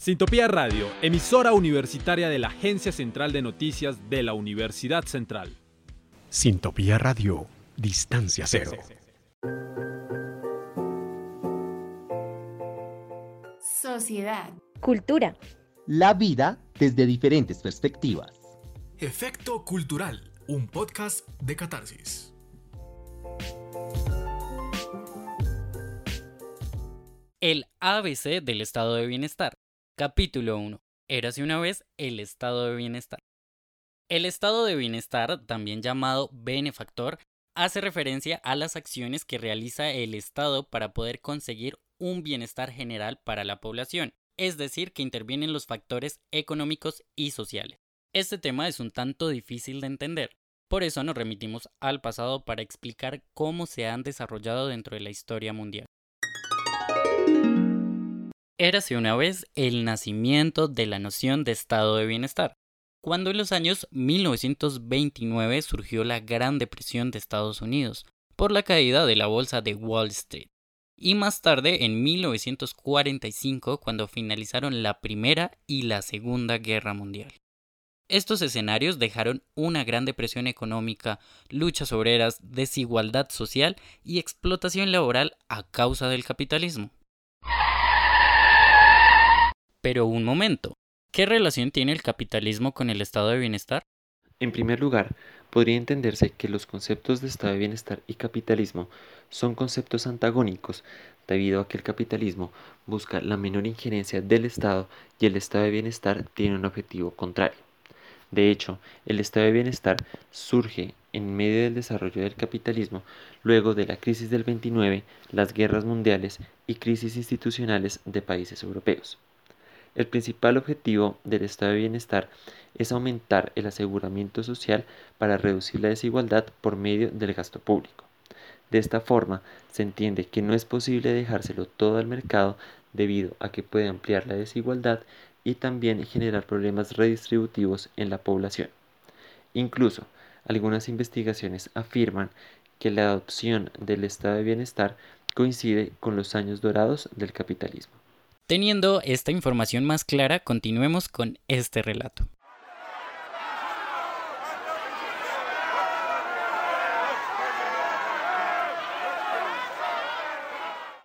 Sintopía Radio, emisora universitaria de la Agencia Central de Noticias de la Universidad Central. Sintopía Radio, distancia cero. Sociedad. Cultura. La vida desde diferentes perspectivas. Efecto Cultural, un podcast de catarsis. El ABC del estado de bienestar. Capítulo 1. Érase una vez el estado de bienestar. El estado de bienestar, también llamado benefactor, hace referencia a las acciones que realiza el Estado para poder conseguir un bienestar general para la población, es decir, que intervienen los factores económicos y sociales. Este tema es un tanto difícil de entender, por eso nos remitimos al pasado para explicar cómo se han desarrollado dentro de la historia mundial. Érase una vez el nacimiento de la noción de estado de bienestar, cuando en los años 1929 surgió la Gran Depresión de Estados Unidos por la caída de la bolsa de Wall Street, y más tarde en 1945 cuando finalizaron la Primera y la Segunda Guerra Mundial. Estos escenarios dejaron una gran depresión económica, luchas obreras, desigualdad social y explotación laboral a causa del capitalismo. Pero un momento, ¿qué relación tiene el capitalismo con el estado de bienestar? En primer lugar, podría entenderse que los conceptos de estado de bienestar y capitalismo son conceptos antagónicos, debido a que el capitalismo busca la menor injerencia del Estado y el estado de bienestar tiene un objetivo contrario. De hecho, el estado de bienestar surge en medio del desarrollo del capitalismo luego de la crisis del 29, las guerras mundiales y crisis institucionales de países europeos. El principal objetivo del estado de bienestar es aumentar el aseguramiento social para reducir la desigualdad por medio del gasto público. De esta forma, se entiende que no es posible dejárselo todo al mercado debido a que puede ampliar la desigualdad y también generar problemas redistributivos en la población. Incluso, algunas investigaciones afirman que la adopción del estado de bienestar coincide con los años dorados del capitalismo. Teniendo esta información más clara, continuemos con este relato.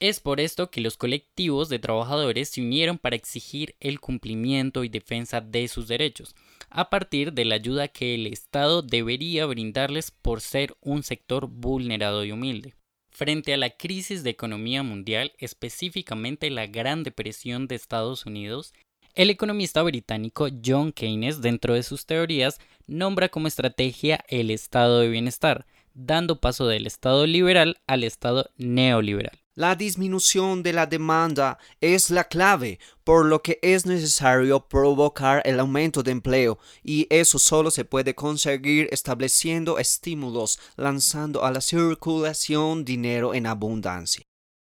Es por esto que los colectivos de trabajadores se unieron para exigir el cumplimiento y defensa de sus derechos, a partir de la ayuda que el Estado debería brindarles por ser un sector vulnerado y humilde. Frente a la crisis de economía mundial, específicamente la Gran Depresión de Estados Unidos, el economista británico John Keynes, dentro de sus teorías, nombra como estrategia el estado de bienestar, dando paso del estado liberal al estado neoliberal. La disminución de la demanda es la clave, por lo que es necesario provocar el aumento de empleo, y eso solo se puede conseguir estableciendo estímulos, lanzando a la circulación dinero en abundancia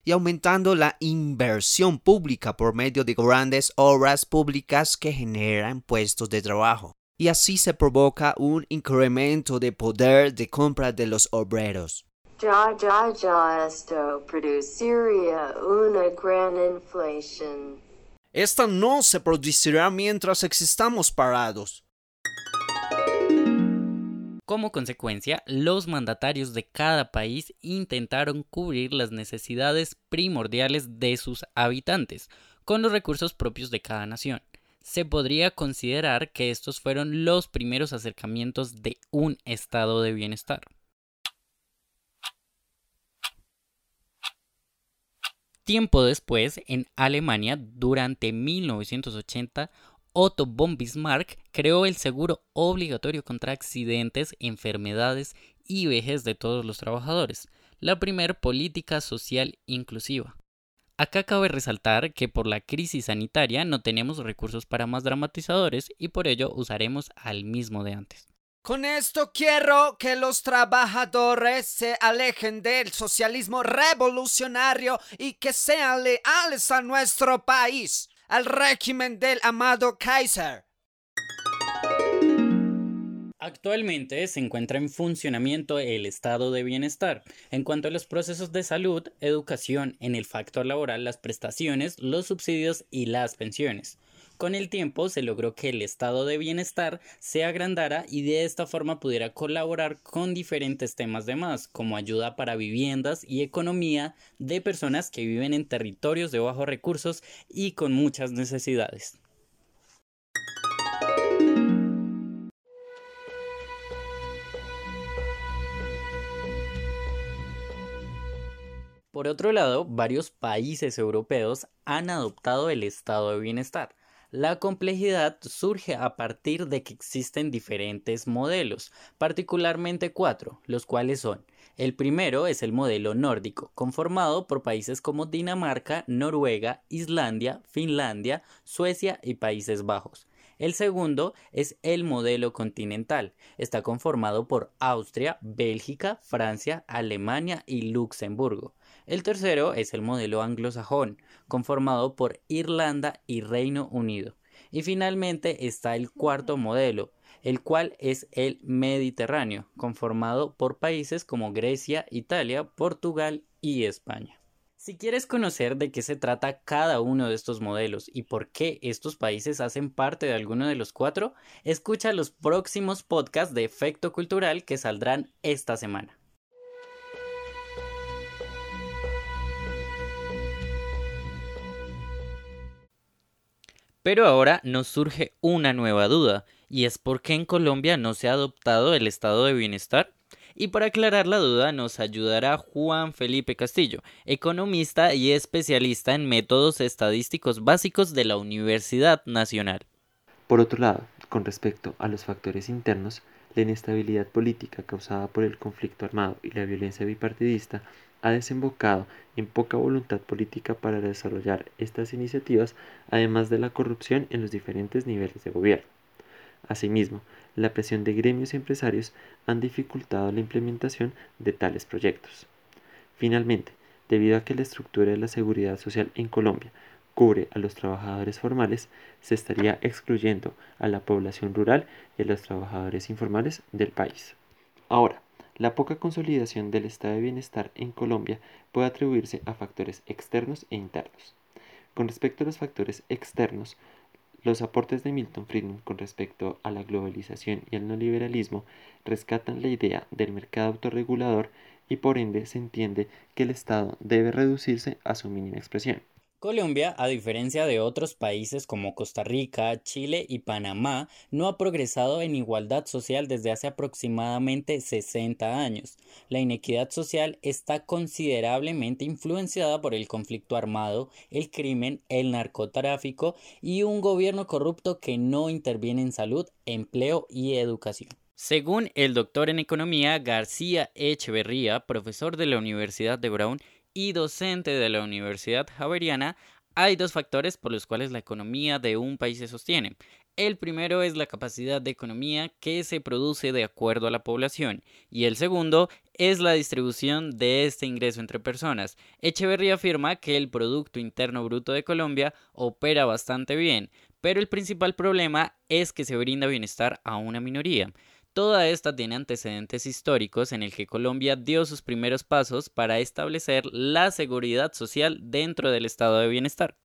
y aumentando la inversión pública por medio de grandes obras públicas que generan puestos de trabajo. Y así se provoca un incremento de poder de compra de los obreros. Ya, ya, ya, esto produciría una gran inflación. Esta no se producirá mientras existamos parados. Como consecuencia, los mandatarios de cada país intentaron cubrir las necesidades primordiales de sus habitantes con los recursos propios de cada nación. Se podría considerar que estos fueron los primeros acercamientos de un estado de bienestar. Tiempo después, en Alemania, durante 1980, Otto von Bismarck creó el seguro obligatorio contra accidentes, enfermedades y vejez de todos los trabajadores, la primer política social inclusiva. Acá cabe resaltar que por la crisis sanitaria no tenemos recursos para más dramatizadores y por ello usaremos al mismo de antes. Con esto quiero que los trabajadores se alejen del socialismo revolucionario y que sean leales a nuestro país, al régimen del amado Kaiser. Actualmente se encuentra en funcionamiento el estado de bienestar. En cuanto a los procesos de salud, educación, en el factor laboral, las prestaciones, los subsidios y las pensiones. Con el tiempo se logró que el estado de bienestar se agrandara y de esta forma pudiera colaborar con diferentes temas de más, como ayuda para viviendas y economía de personas que viven en territorios de bajos recursos y con muchas necesidades. Por otro lado, varios países europeos han adoptado el estado de bienestar. La complejidad surge a partir de que existen diferentes modelos, particularmente cuatro, los cuales son el primero es el modelo nórdico, conformado por países como Dinamarca, Noruega, Islandia, Finlandia, Suecia y Países Bajos. El segundo es el modelo continental. Está conformado por Austria, Bélgica, Francia, Alemania y Luxemburgo. El tercero es el modelo anglosajón, conformado por Irlanda y Reino Unido. Y finalmente está el cuarto modelo, el cual es el Mediterráneo, conformado por países como Grecia, Italia, Portugal y España. Si quieres conocer de qué se trata cada uno de estos modelos y por qué estos países hacen parte de alguno de los cuatro, escucha los próximos podcasts de Efecto Cultural que saldrán esta semana. Pero ahora nos surge una nueva duda, y es por qué en Colombia no se ha adoptado el estado de bienestar. Y para aclarar la duda nos ayudará Juan Felipe Castillo, economista y especialista en métodos estadísticos básicos de la Universidad Nacional. Por otro lado, con respecto a los factores internos, la inestabilidad política causada por el conflicto armado y la violencia bipartidista ha desembocado en poca voluntad política para desarrollar estas iniciativas, además de la corrupción en los diferentes niveles de gobierno. Asimismo, la presión de gremios empresarios han dificultado la implementación de tales proyectos. Finalmente, debido a que la estructura de la seguridad social en Colombia cubre a los trabajadores formales, se estaría excluyendo a la población rural y a los trabajadores informales del país. Ahora, la poca consolidación del estado de bienestar en Colombia puede atribuirse a factores externos e internos. Con respecto a los factores externos, los aportes de Milton Friedman con respecto a la globalización y al neoliberalismo rescatan la idea del mercado autorregulador y por ende se entiende que el Estado debe reducirse a su mínima expresión. Colombia, a diferencia de otros países como Costa Rica, Chile y Panamá, no ha progresado en igualdad social desde hace aproximadamente 60 años. La inequidad social está considerablemente influenciada por el conflicto armado, el crimen, el narcotráfico y un gobierno corrupto que no interviene en salud, empleo y educación. Según el doctor en economía García Echeverría, profesor de la Universidad de Brown, y docente de la Universidad Javeriana, hay dos factores por los cuales la economía de un país se sostiene. El primero es la capacidad de economía que se produce de acuerdo a la población y el segundo es la distribución de este ingreso entre personas. Echeverría afirma que el Producto Interno Bruto de Colombia opera bastante bien, pero el principal problema es que se brinda bienestar a una minoría. Toda esta tiene antecedentes históricos en el que Colombia dio sus primeros pasos para establecer la seguridad social dentro del estado de bienestar.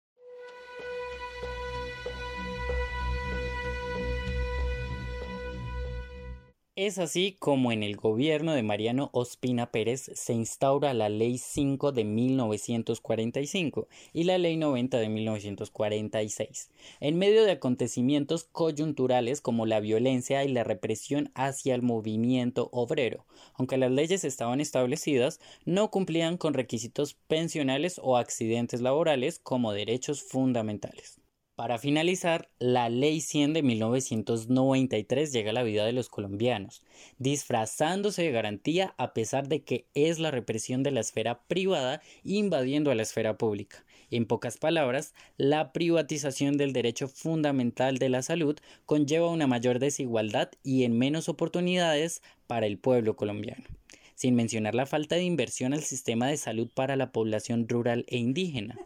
Es así como en el gobierno de Mariano Ospina Pérez se instaura la Ley 5 de 1945 y la Ley 90 de 1946, en medio de acontecimientos coyunturales como la violencia y la represión hacia el movimiento obrero. Aunque las leyes estaban establecidas, no cumplían con requisitos pensionales o accidentes laborales como derechos fundamentales. Para finalizar, la Ley 100 de 1993 llega a la vida de los colombianos, disfrazándose de garantía a pesar de que es la represión de la esfera privada invadiendo a la esfera pública. En pocas palabras, la privatización del derecho fundamental de la salud conlleva una mayor desigualdad y en menos oportunidades para el pueblo colombiano sin mencionar la falta de inversión al sistema de salud para la población rural e indígena.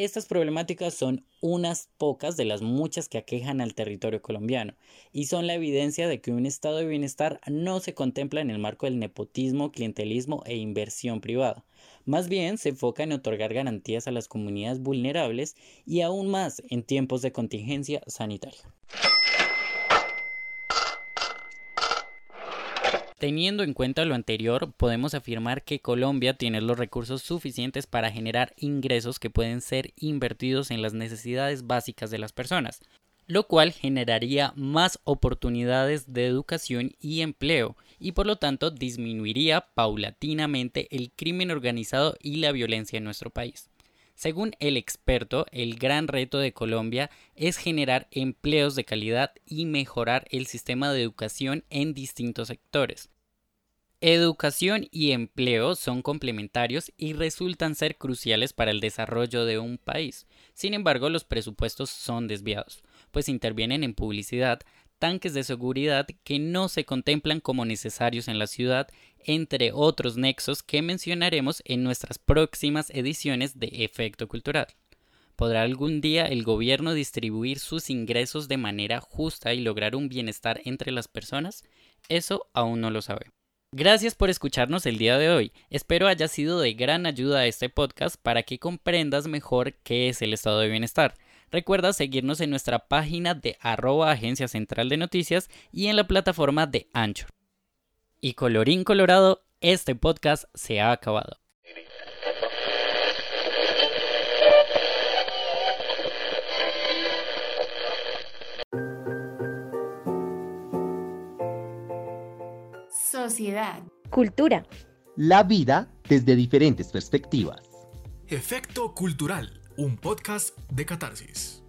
Estas problemáticas son unas pocas de las muchas que aquejan al territorio colombiano y son la evidencia de que un estado de bienestar no se contempla en el marco del nepotismo, clientelismo e inversión privada. Más bien se enfoca en otorgar garantías a las comunidades vulnerables y aún más en tiempos de contingencia sanitaria. Teniendo en cuenta lo anterior, podemos afirmar que Colombia tiene los recursos suficientes para generar ingresos que pueden ser invertidos en las necesidades básicas de las personas, lo cual generaría más oportunidades de educación y empleo y por lo tanto disminuiría paulatinamente el crimen organizado y la violencia en nuestro país. Según el experto, el gran reto de Colombia es generar empleos de calidad y mejorar el sistema de educación en distintos sectores. Educación y empleo son complementarios y resultan ser cruciales para el desarrollo de un país. Sin embargo, los presupuestos son desviados, pues intervienen en publicidad, tanques de seguridad que no se contemplan como necesarios en la ciudad, entre otros nexos que mencionaremos en nuestras próximas ediciones de Efecto Cultural. ¿Podrá algún día el gobierno distribuir sus ingresos de manera justa y lograr un bienestar entre las personas? Eso aún no lo sabe. Gracias por escucharnos el día de hoy. Espero haya sido de gran ayuda este podcast para que comprendas mejor qué es el estado de bienestar. Recuerda seguirnos en nuestra página de arroba agencia central de noticias y en la plataforma de Anchor. Y colorín colorado, este podcast se ha acabado. Sociedad. Cultura. La vida desde diferentes perspectivas. Efecto Cultural, un podcast de catarsis.